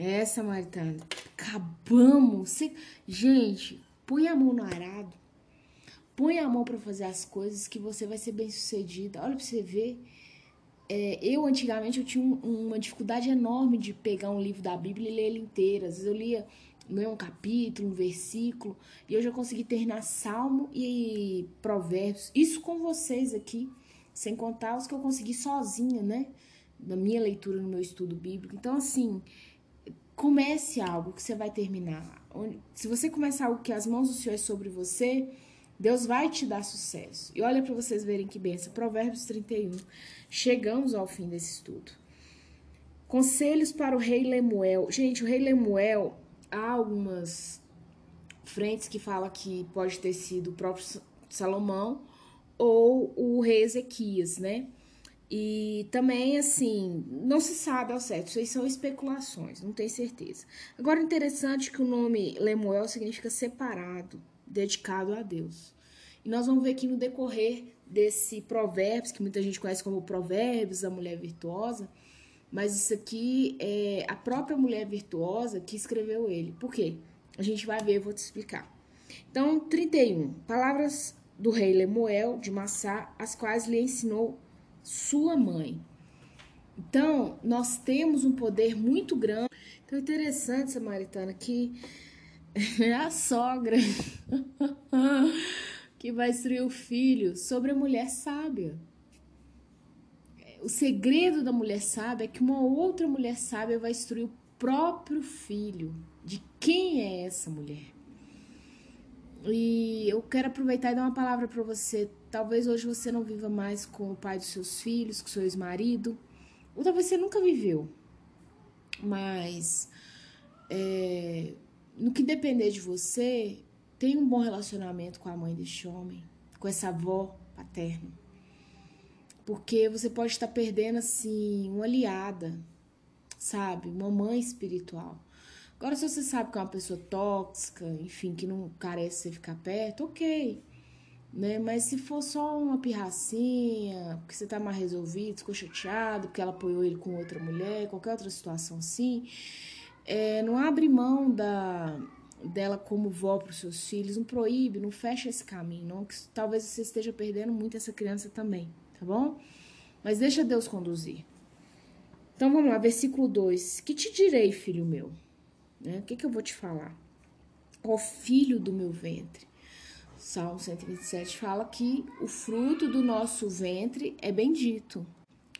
É, Samaritana. Acabamos. Gente, põe a mão no arado. Põe a mão para fazer as coisas que você vai ser bem sucedida. Olha pra você ver. É, eu, antigamente, eu tinha um, uma dificuldade enorme de pegar um livro da Bíblia e ler ele inteiro. Às vezes eu lia ler um capítulo, um versículo, e eu já consegui terminar Salmo e Provérbios. Isso com vocês aqui, sem contar os que eu consegui sozinha, né? Na minha leitura, no meu estudo bíblico. Então, assim, comece algo que você vai terminar. Se você começar algo que as mãos do Senhor é sobre você, Deus vai te dar sucesso. E olha para vocês verem que benção. Provérbios 31. Chegamos ao fim desse estudo. Conselhos para o rei Lemuel. Gente, o rei Lemuel, há algumas frentes que fala que pode ter sido o próprio Salomão ou o rei Ezequias, né? E também, assim, não se sabe ao certo, isso aí são especulações, não tem certeza. Agora, interessante que o nome Lemuel significa separado, dedicado a Deus. E nós vamos ver aqui no decorrer desse provérbios, que muita gente conhece como provérbios da mulher virtuosa, mas isso aqui é a própria mulher virtuosa que escreveu ele. Por quê? A gente vai ver, eu vou te explicar. Então, 31. Palavras do rei Lemuel de Massá, as quais lhe ensinou sua mãe. Então, nós temos um poder muito grande. Então, é interessante, Samaritana, que é a sogra que vai instruir o filho sobre a mulher sábia. O segredo da mulher sábia é que uma outra mulher sábia vai instruir o próprio filho de quem é essa mulher. E eu quero aproveitar e dar uma palavra para você. Talvez hoje você não viva mais com o pai dos seus filhos, com seu ex-marido, ou talvez você nunca viveu. Mas é, no que depender de você, tenha um bom relacionamento com a mãe deste homem, com essa avó paterna. Porque você pode estar perdendo, assim, uma aliada, sabe? Uma mãe espiritual. Agora, se você sabe que é uma pessoa tóxica, enfim, que não carece você ficar perto, ok. Né? Mas se for só uma pirracinha, porque você tá mal resolvido, ficou chateado, porque ela apoiou ele com outra mulher, qualquer outra situação assim, é, não abre mão da, dela como vó para os seus filhos, não proíbe, não fecha esse caminho, não, que talvez você esteja perdendo muito essa criança também tá bom? Mas deixa Deus conduzir. Então vamos lá, versículo 2. Que te direi, filho meu? Né? O que, que eu vou te falar? Ó filho do meu ventre. Salmo 127 fala que o fruto do nosso ventre é bendito.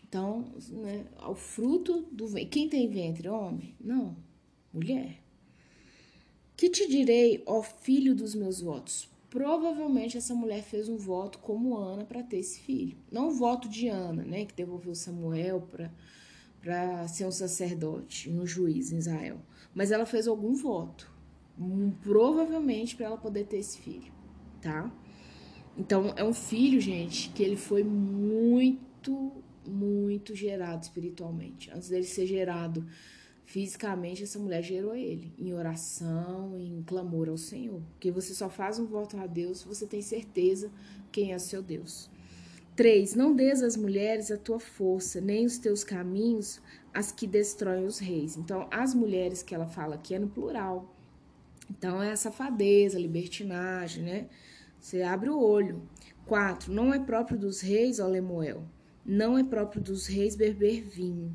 Então, né, o fruto do ventre. Quem tem ventre? Homem? Não, mulher. Que te direi, ó filho dos meus votos? Provavelmente essa mulher fez um voto como Ana para ter esse filho. Não o voto de Ana, né, que devolveu Samuel para para ser um sacerdote, um juiz em Israel, mas ela fez algum voto, um, provavelmente para ela poder ter esse filho, tá? Então é um filho, gente, que ele foi muito, muito gerado espiritualmente. Antes dele ser gerado fisicamente essa mulher gerou ele em oração, em clamor ao Senhor. Porque você só faz um voto a Deus se você tem certeza quem é seu Deus. 3. Não des às mulheres a tua força, nem os teus caminhos as que destroem os reis. Então, as mulheres que ela fala aqui é no plural. Então, é safadeza, libertinagem, né? Você abre o olho. 4. Não é próprio dos reis, ó Lemuel. Não é próprio dos reis beber vinho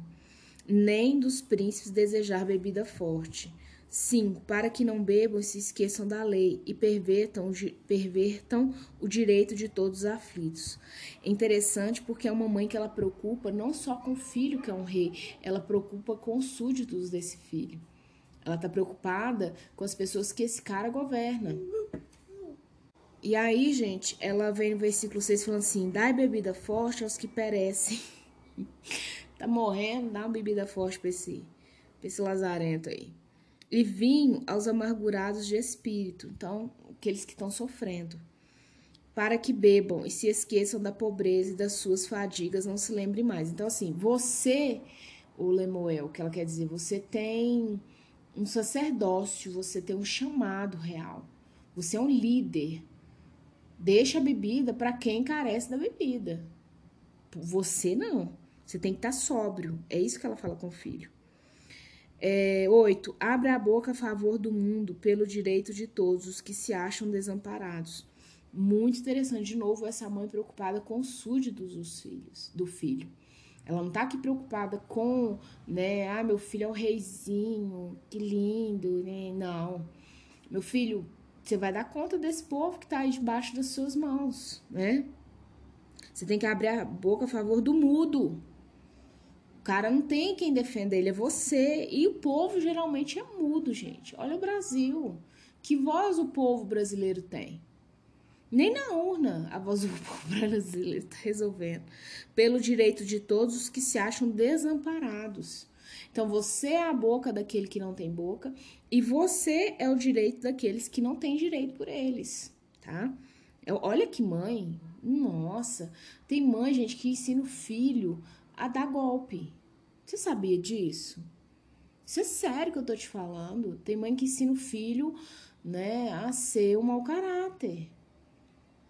nem dos príncipes desejar bebida forte. Sim, para que não bebam e se esqueçam da lei e pervertam, pervertam o direito de todos os aflitos. É interessante porque é uma mãe que ela preocupa não só com o filho que é um rei, ela preocupa com os súditos desse filho. Ela está preocupada com as pessoas que esse cara governa. E aí, gente, ela vem no versículo 6 falando assim: dai bebida forte aos que perecem. Tá morrendo, dá uma bebida forte pra esse, pra esse lazarento aí. E vinho aos amargurados de espírito, então, aqueles que estão sofrendo. Para que bebam e se esqueçam da pobreza e das suas fadigas, não se lembre mais. Então, assim, você, o Lemuel, que ela quer dizer, você tem um sacerdócio, você tem um chamado real. Você é um líder. Deixa a bebida para quem carece da bebida. Você não. Você tem que estar tá sóbrio. É isso que ela fala com o filho. É, oito, abre a boca a favor do mundo pelo direito de todos os que se acham desamparados. Muito interessante, de novo, essa mãe preocupada com os súditos dos filhos, do filho. Ela não tá aqui preocupada com, né, ah, meu filho é o reizinho, que lindo, né? Não. Meu filho, você vai dar conta desse povo que tá aí debaixo das suas mãos, né? Você tem que abrir a boca a favor do mudo, o cara não tem quem defenda ele, é você. E o povo geralmente é mudo, gente. Olha o Brasil. Que voz o povo brasileiro tem? Nem na urna a voz do povo brasileiro está resolvendo. Pelo direito de todos os que se acham desamparados. Então você é a boca daquele que não tem boca e você é o direito daqueles que não têm direito por eles, tá? Olha que mãe, nossa, tem mãe, gente, que ensina o filho a dar golpe. Você sabia disso? Isso é sério que eu tô te falando. Tem mãe que ensina o filho, né, a ser um mau caráter.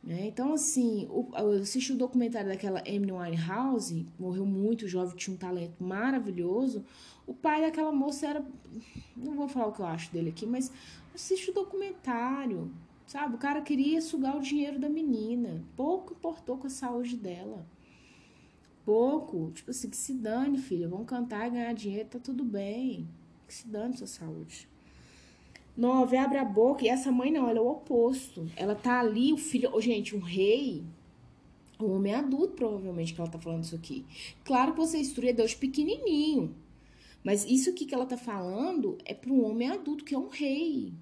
Né? Então, assim, eu assisti o documentário daquela Amy Winehouse, morreu muito jovem, tinha um talento maravilhoso. O pai daquela moça era. Não vou falar o que eu acho dele aqui, mas assiste o documentário, sabe? O cara queria sugar o dinheiro da menina, pouco importou com a saúde dela pouco. Tipo assim, que se dane, filha. Vamos cantar e ganhar dinheiro, tá tudo bem. Que se dane sua saúde. Nove, abre a boca. E essa mãe não, ela é o oposto. Ela tá ali, o filho. Oh, gente, um rei. Um homem adulto, provavelmente, que ela tá falando isso aqui. Claro que você instrui Deus pequenininho. Mas isso aqui que ela tá falando é para um homem adulto, que é um rei.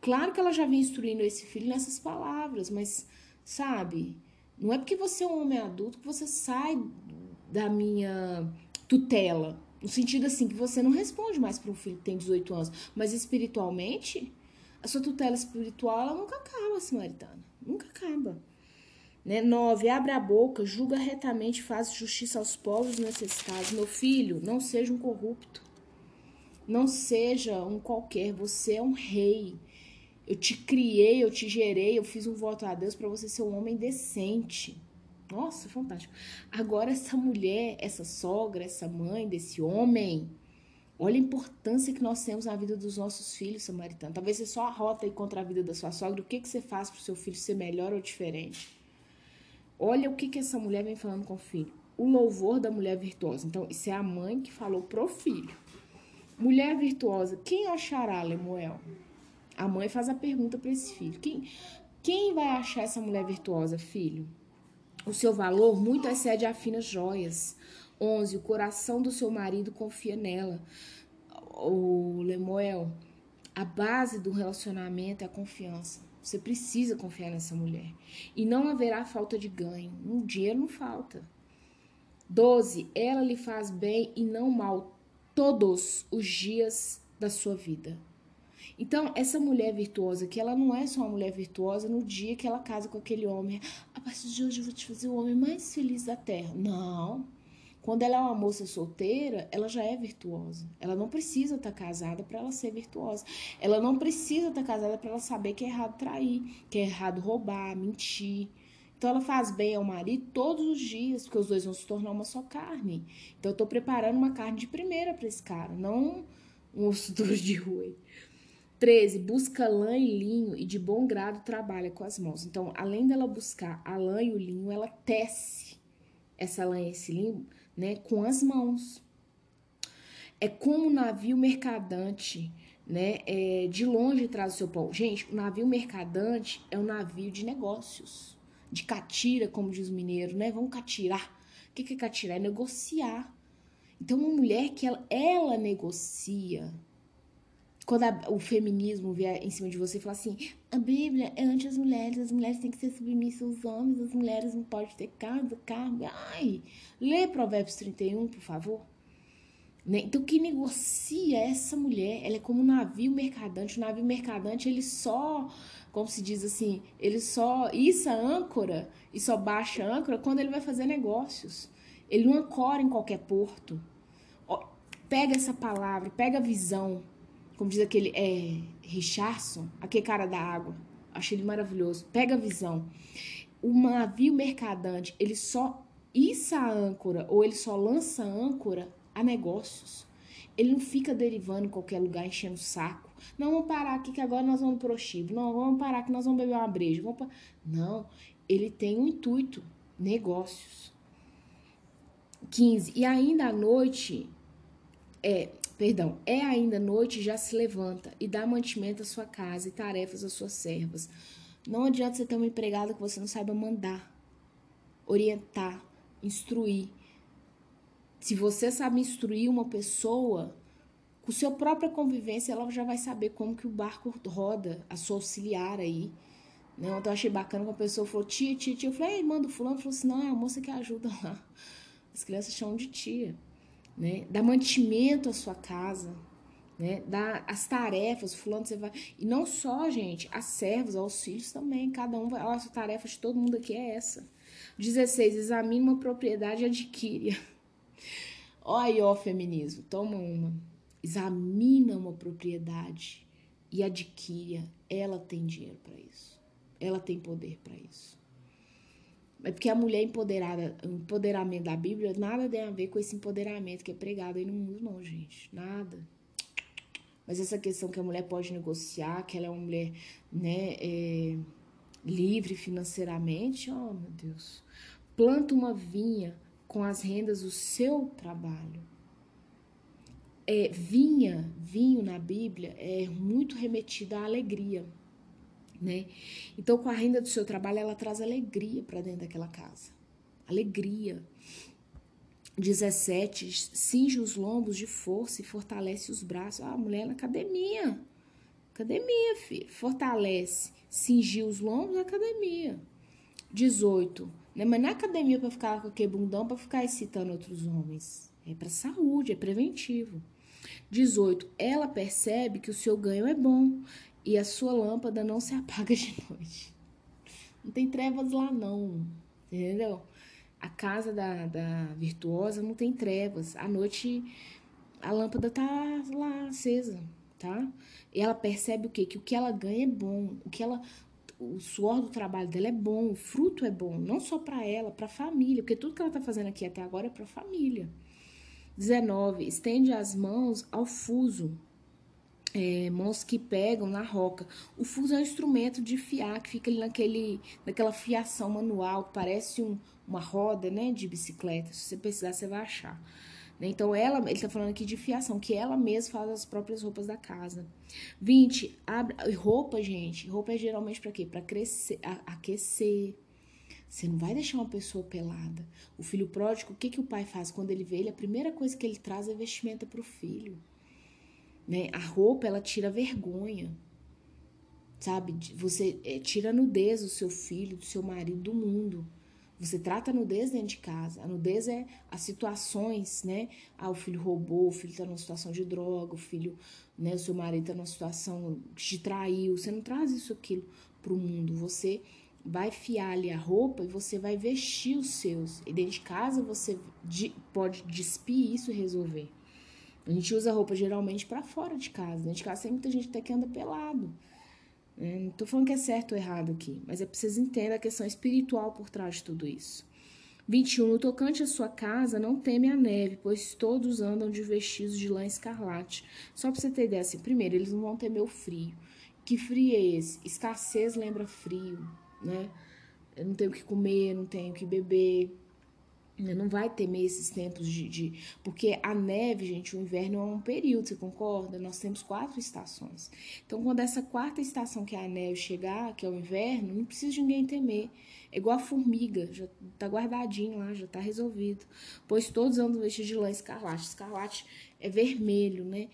Claro que ela já vem instruindo esse filho nessas palavras, mas, sabe? Não é porque você é um homem adulto que você sai da minha tutela. No sentido assim, que você não responde mais para um filho que tem 18 anos. Mas espiritualmente, a sua tutela espiritual ela nunca acaba, Samaritana. Nunca acaba. Né? Abre a boca, julga retamente, faz justiça aos povos necessitados. Meu filho, não seja um corrupto. Não seja um qualquer. Você é um rei. Eu te criei, eu te gerei, eu fiz um voto a Deus para você ser um homem decente. Nossa, fantástico. Agora, essa mulher, essa sogra, essa mãe desse homem, olha a importância que nós temos na vida dos nossos filhos, samaritano. Talvez você só arrota aí contra a vida da sua sogra. O que, que você faz para o seu filho ser melhor ou diferente? Olha o que, que essa mulher vem falando com o filho. O louvor da mulher virtuosa. Então, isso é a mãe que falou pro filho. Mulher virtuosa, quem achará, Lemuel? A mãe faz a pergunta para esse filho: quem, quem vai achar essa mulher virtuosa, filho? O seu valor muito excede a finas joias. 11. O coração do seu marido confia nela. O Lemuel, a base do relacionamento é a confiança. Você precisa confiar nessa mulher. E não haverá falta de ganho. Um dinheiro não falta. 12. Ela lhe faz bem e não mal todos os dias da sua vida. Então, essa mulher virtuosa, que ela não é só uma mulher virtuosa no dia que ela casa com aquele homem, a partir de hoje eu vou te fazer o homem mais feliz da terra. Não. Quando ela é uma moça solteira, ela já é virtuosa. Ela não precisa estar tá casada para ela ser virtuosa. Ela não precisa estar tá casada para ela saber que é errado trair, que é errado roubar, mentir. Então ela faz bem ao marido todos os dias, porque os dois vão se tornar uma só carne. Então eu estou preparando uma carne de primeira para esse cara, não um osso duro de rua. 13. Busca lã e linho e de bom grado trabalha com as mãos. Então, além dela buscar a lã e o linho, ela tece essa lã e esse linho né, com as mãos. É como o navio mercadante, né? É, de longe traz o seu pão. Gente, o navio mercadante é um navio de negócios, de catira, como diz o mineiro, né? Vamos catirar. O que é catirar? É negociar. Então, uma mulher que ela, ela negocia, quando a, o feminismo vier em cima de você e falar assim, a Bíblia é anti as mulheres, as mulheres têm que ser submissas aos homens, as mulheres não podem ter casa, carro. Ai, lê Provérbios 31, por favor. Né? Então, quem negocia essa mulher, ela é como um navio mercadante. O navio mercadante, ele só, como se diz assim, ele só issa âncora e só baixa âncora quando ele vai fazer negócios. Ele não ancora em qualquer porto. Pega essa palavra, pega a visão como diz aquele é, Richardson, aquele cara da água. Achei ele maravilhoso. Pega a visão. O navio mercadante, ele só issa a âncora ou ele só lança a âncora a negócios. Ele não fica derivando em qualquer lugar, enchendo o saco. Não, vamos parar aqui que agora nós vamos pro Chibo. Não, vamos parar que nós vamos beber uma breja. Vamos. Não, ele tem um intuito, negócios. 15. E ainda à noite, é, perdão, é ainda noite já se levanta e dá mantimento à sua casa e tarefas às suas servas. Não adianta você ter uma empregada que você não saiba mandar, orientar, instruir. Se você sabe instruir uma pessoa, com sua própria convivência, ela já vai saber como que o barco roda, a sua auxiliar aí. Né? Então, eu achei bacana que a pessoa falou, tia, tia, tia. Eu falei, manda o fulano. Falou assim, não, é a moça que ajuda lá. As crianças chamam de tia. Né? Dá mantimento à sua casa. Né? Dá as tarefas, fulano você vai. E não só, gente, as servos, aos filhos também. Cada um vai. Olha, a tarefa de todo mundo aqui é essa. 16. Examine uma propriedade e adquire. Olha aí, ó, feminismo. Toma uma examina uma propriedade e adquira, ela tem dinheiro para isso. Ela tem poder para isso. É porque a mulher empoderada, o empoderamento da Bíblia, nada tem a ver com esse empoderamento que é pregado aí no mundo, não, gente. Nada. Mas essa questão que a mulher pode negociar, que ela é uma mulher, né, é, livre financeiramente, oh meu Deus. Planta uma vinha com as rendas do seu trabalho é, vinha, vinho na Bíblia é muito remetido à alegria, né? Então, com a renda do seu trabalho, ela traz alegria para dentro daquela casa. Alegria. 17, cinge os lombos de força e fortalece os braços. Ah, mulher na academia. Academia, filho. Fortalece. Cingir os lombos na academia. 18. Né? Mas na academia para ficar com aquele bundão, para ficar excitando outros homens. É para saúde, é preventivo. 18. Ela percebe que o seu ganho é bom e a sua lâmpada não se apaga de noite. Não tem trevas lá, não. Entendeu? A casa da, da virtuosa não tem trevas. À noite a lâmpada tá lá acesa, tá? E ela percebe o quê? Que o que ela ganha é bom. O que ela o suor do trabalho dela é bom, o fruto é bom, não só para ela, para a família, porque tudo que ela tá fazendo aqui até agora é para a família. 19. Estende as mãos ao fuso. É, mãos que pegam na roca. O fuso é um instrumento de fiar que fica ali naquele, naquela fiação manual, que parece um, uma roda né, de bicicleta. Se você precisar, você vai achar. Né? Então, ela, ele está falando aqui de fiação, que ela mesma faz as próprias roupas da casa. 20. Abre, roupa, gente. Roupa é geralmente para quê? Para crescer, aquecer, você não vai deixar uma pessoa pelada. O filho pródigo, o que, que o pai faz quando ele vê ele? A primeira coisa que ele traz é vestimenta para o filho. Né? A roupa, ela tira vergonha. Sabe? Você é, tira a nudez do seu filho, do seu marido, do mundo. Você trata a nudez dentro de casa. A nudez é as situações, né? Ah, o filho roubou, o filho está numa situação de droga, o filho, né? O seu marido está numa situação que te traiu. Você não traz isso aquilo para o mundo. Você vai fiar ali a roupa e você vai vestir os seus. E dentro de casa você pode despir isso e resolver. A gente usa roupa geralmente para fora de casa. Dentro de casa tem muita gente até que anda pelado. É, não tô falando que é certo ou errado aqui, mas é preciso entender a questão espiritual por trás de tudo isso. 21. No tocante à sua casa, não teme a neve, pois todos andam de vestidos de lã escarlate. Só para você ter ideia, assim, primeiro, eles não vão temer o frio. Que frio é esse? Escassez lembra frio né? Eu não tenho o que comer, não tenho o que beber. Não vai temer esses tempos de, de, Porque a neve, gente, o inverno é um período, você concorda? Nós temos quatro estações. Então, quando essa quarta estação, que é a neve, chegar, que é o inverno, não precisa de ninguém temer. É igual a formiga, já tá guardadinho lá, já tá resolvido. Pois todos andam vestidos de lã escarlate. Escarlate é vermelho, né?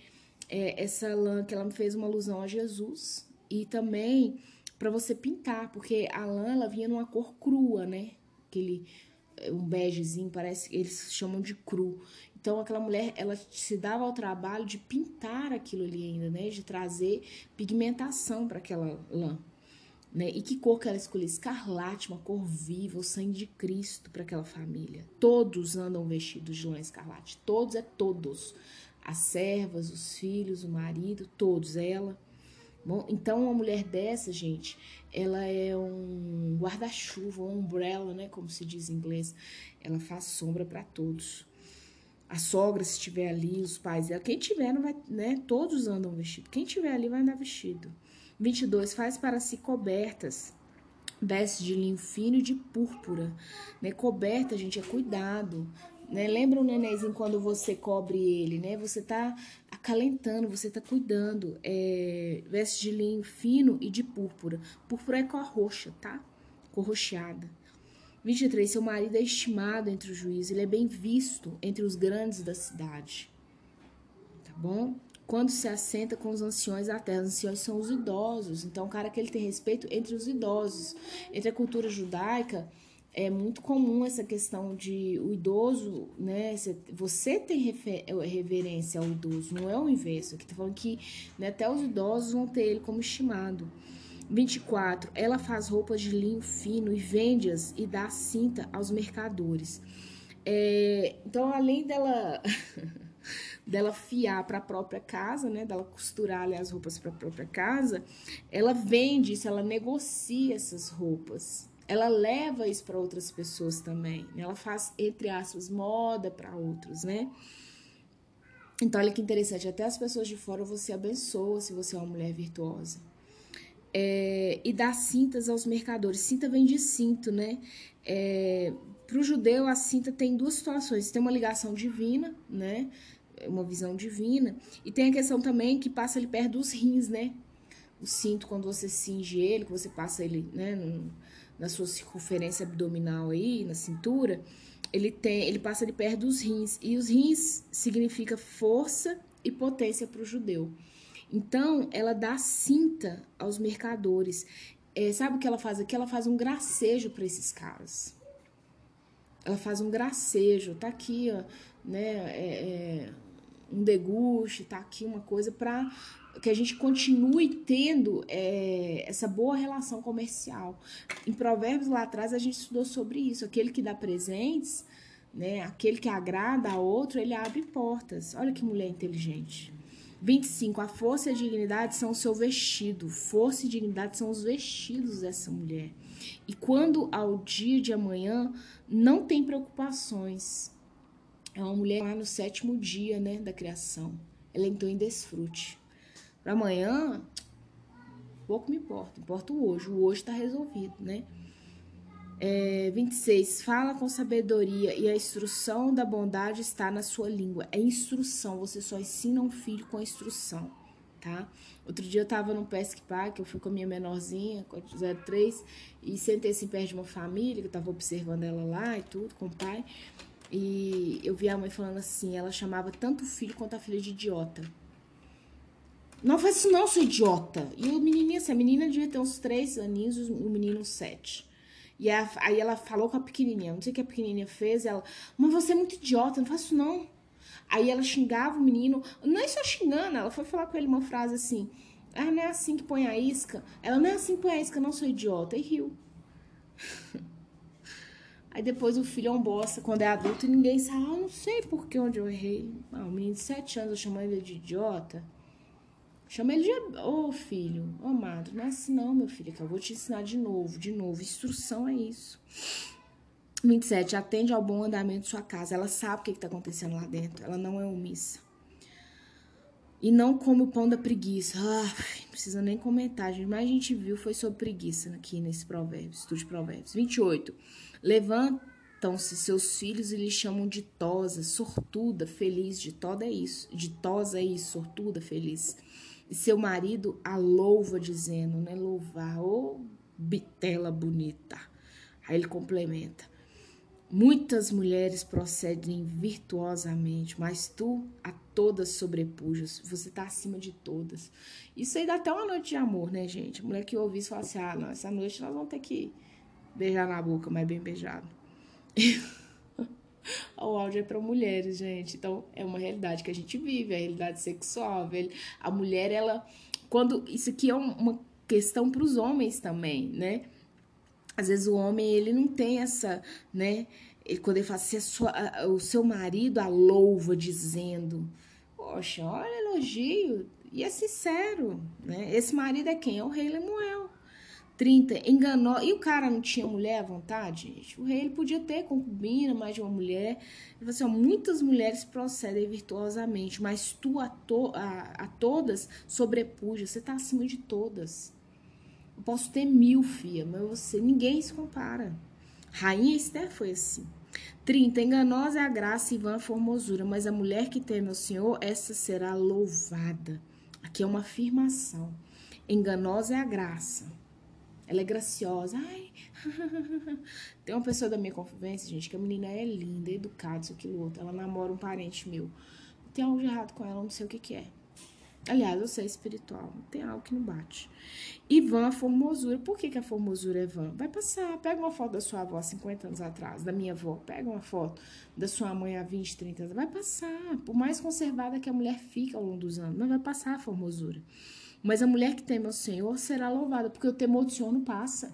É essa lã que ela me fez uma alusão a Jesus. E também para você pintar, porque a lã ela vinha numa cor crua, né? Aquele um begezinho, parece eles chamam de cru. Então aquela mulher, ela se dava ao trabalho de pintar aquilo ali ainda, né? De trazer pigmentação para aquela lã. Né? E que cor que ela escolheu? Escarlate, uma cor viva, o sangue de Cristo para aquela família. Todos andam vestidos de lã escarlate. Todos é todos. As servas, os filhos, o marido, todos. Ela. Bom, então uma mulher dessa, gente, ela é um guarda-chuva, um umbrella, né, como se diz em inglês. Ela faz sombra para todos. a sogra, se estiver ali, os pais. Quem tiver, não vai, né? Todos andam vestido. Quem tiver ali vai andar vestido. 22. Faz para si cobertas, veste de linho fino e de púrpura. Né? Coberta, gente, é cuidado. Né? Lembra o nenenzinho quando você cobre ele, né? Você tá acalentando, você tá cuidando. É, veste de linho fino e de púrpura. Púrpura é cor roxa, tá? Cor roxeada. 23. Seu marido é estimado entre os juízes, ele é bem visto entre os grandes da cidade. Tá bom? Quando se assenta com os anciões da terra, os anciões são os idosos. Então, o cara que ele tem respeito entre os idosos. Entre a cultura judaica, é muito comum essa questão de o idoso, né? Você tem reverência ao idoso, não é o inverso. Aqui tá falando que né, até os idosos vão ter ele como estimado. 24. Ela faz roupas de linho fino e vende-as e dá cinta aos mercadores. É, então, além dela dela fiar para a própria casa, né, dela costurar ali, as roupas para a própria casa, ela vende isso, ela negocia essas roupas. Ela leva isso para outras pessoas também. Ela faz entre aspas moda para outros, né? Então, olha que interessante, até as pessoas de fora você abençoa se você é uma mulher virtuosa é, e dá cintas aos mercadores. Cinta vem de cinto, né? É, Para o judeu, a cinta tem duas situações: tem uma ligação divina, né? Uma visão divina, e tem a questão também que passa ali perto dos rins, né? O cinto, quando você cinge ele, que você passa ele, né? Na sua circunferência abdominal aí, na cintura, ele tem, ele passa ali perto dos rins. E os rins significa força e potência para o judeu. Então, ela dá cinta aos mercadores. É, sabe o que ela faz aqui? Ela faz um gracejo para esses caras. Ela faz um gracejo. Tá aqui, ó, né? É, é, um deguste, tá aqui uma coisa para que a gente continue tendo é, essa boa relação comercial. Em Provérbios lá atrás a gente estudou sobre isso. Aquele que dá presentes, né? Aquele que agrada a outro, ele abre portas. Olha que mulher inteligente. 25. A força e a dignidade são o seu vestido. Força e dignidade são os vestidos dessa mulher. E quando ao dia de amanhã não tem preocupações. É uma mulher lá no sétimo dia, né, da criação. Ela entrou em desfrute. Para amanhã, pouco me importa. Importa o hoje. O hoje está resolvido, né? É, 26. Fala com sabedoria e a instrução da bondade está na sua língua. É instrução, você só ensina um filho com a instrução, tá? Outro dia eu tava no Pesque Park, eu fui com a minha menorzinha, com a 03, e sentei assim perto de uma família, que eu tava observando ela lá e tudo, com o pai. E eu vi a mãe falando assim, ela chamava tanto o filho quanto a filha de idiota. Não faz isso não, sou idiota. E o menininho, assim, a menina devia ter uns três aninhos, o menino sete. E aí ela falou com a pequenininha, não sei o que a pequenininha fez, ela, mas você é muito idiota, não faço não. Aí ela xingava o menino, não é só xingando, ela foi falar com ele uma frase assim, ah, não é assim que põe a isca. Ela, não é assim que põe a isca, não sou idiota, e riu. Aí depois o filho é um bosta quando é adulto e ninguém sabe, ah, não sei por que onde eu errei. Ah, o menino de sete anos eu chamo ele de idiota. Chama ele de. Ô oh, filho, ô oh, amado, não é assim não, meu filho, que eu vou te ensinar de novo, de novo. Instrução é isso. 27. Atende ao bom andamento de sua casa. Ela sabe o que está acontecendo lá dentro. Ela não é omissa. E não come o pão da preguiça. Ah, não precisa nem comentar, gente. Mas a gente viu foi sobre preguiça aqui nesse provérbio, estudo de provérbios. 28. Levantam-se seus filhos e lhe chamam de tosa, sortuda, feliz. De toda é isso. De tosa é isso, sortuda, feliz. E seu marido a louva, dizendo, né? Louvar, ô oh, bitela bonita. Aí ele complementa. Muitas mulheres procedem virtuosamente, mas tu a todas sobrepujas. Você tá acima de todas. Isso aí dá até uma noite de amor, né, gente? A mulher que ouve isso fala assim: ah, não, essa noite nós vamos ter que beijar na boca, mas bem beijado. o áudio é para mulheres, gente. Então, é uma realidade que a gente vive, a realidade sexual. A mulher, ela. Quando. Isso aqui é uma questão para os homens também, né? Às vezes o homem, ele não tem essa, né? Ele, quando ele fala assim, sua, o seu marido a louva dizendo, poxa, olha elogio, e é sincero, né? Esse marido é quem? É o rei Lemuel. 30, enganou. E o cara não tinha mulher à vontade, gente? O rei ele podia ter concubina, mais de uma mulher. Ele falou assim: ó, muitas mulheres procedem virtuosamente, mas tu a, to a, a todas sobrepuja. Você tá acima de todas. Eu posso ter mil, filha, mas você, ninguém se compara. Rainha Esther foi assim. 30. Enganosa é a graça e vã a formosura, mas a mulher que teme ao Senhor, essa será louvada. Aqui é uma afirmação. Enganosa é a graça. Ela é graciosa. Ai. Tem uma pessoa da minha convivência, gente, que a menina é linda, educada, isso, aquilo, outro. Ela namora um parente meu. Tem algo de errado com ela, não sei o que, que é. Aliás, eu sei espiritual, tem algo que não bate. Vã a formosura. Por que, que a formosura é vã? Vai passar. Pega uma foto da sua avó há 50 anos atrás, da minha avó. Pega uma foto da sua mãe há 20, 30 anos. Vai passar. Por mais conservada que a mulher fica ao longo dos anos, mas vai passar a formosura. Mas a mulher que teme ao Senhor será louvada, porque o temor do Senhor não passa.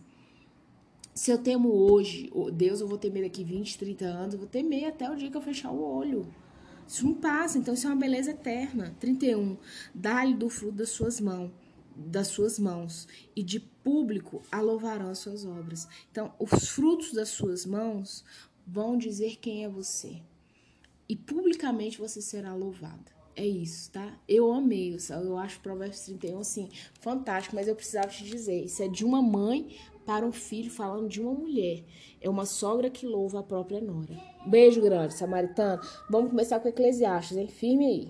Se eu temo hoje, Deus, eu vou temer daqui 20, 30 anos, eu vou temer até o dia que eu fechar o olho. Isso não passa, então isso é uma beleza eterna. 31. Dá-lhe do fruto das suas mãos, das suas mãos, e de público a louvarão as suas obras. Então, os frutos das suas mãos vão dizer quem é você. E publicamente você será louvada. É isso, tá? Eu amei, eu acho Provérbios 31 assim, fantástico, mas eu precisava te dizer, isso é de uma mãe para um filho falando de uma mulher. É uma sogra que louva a própria nora. Beijo grande, samaritano. Vamos começar com Eclesiastes, hein? Firme aí.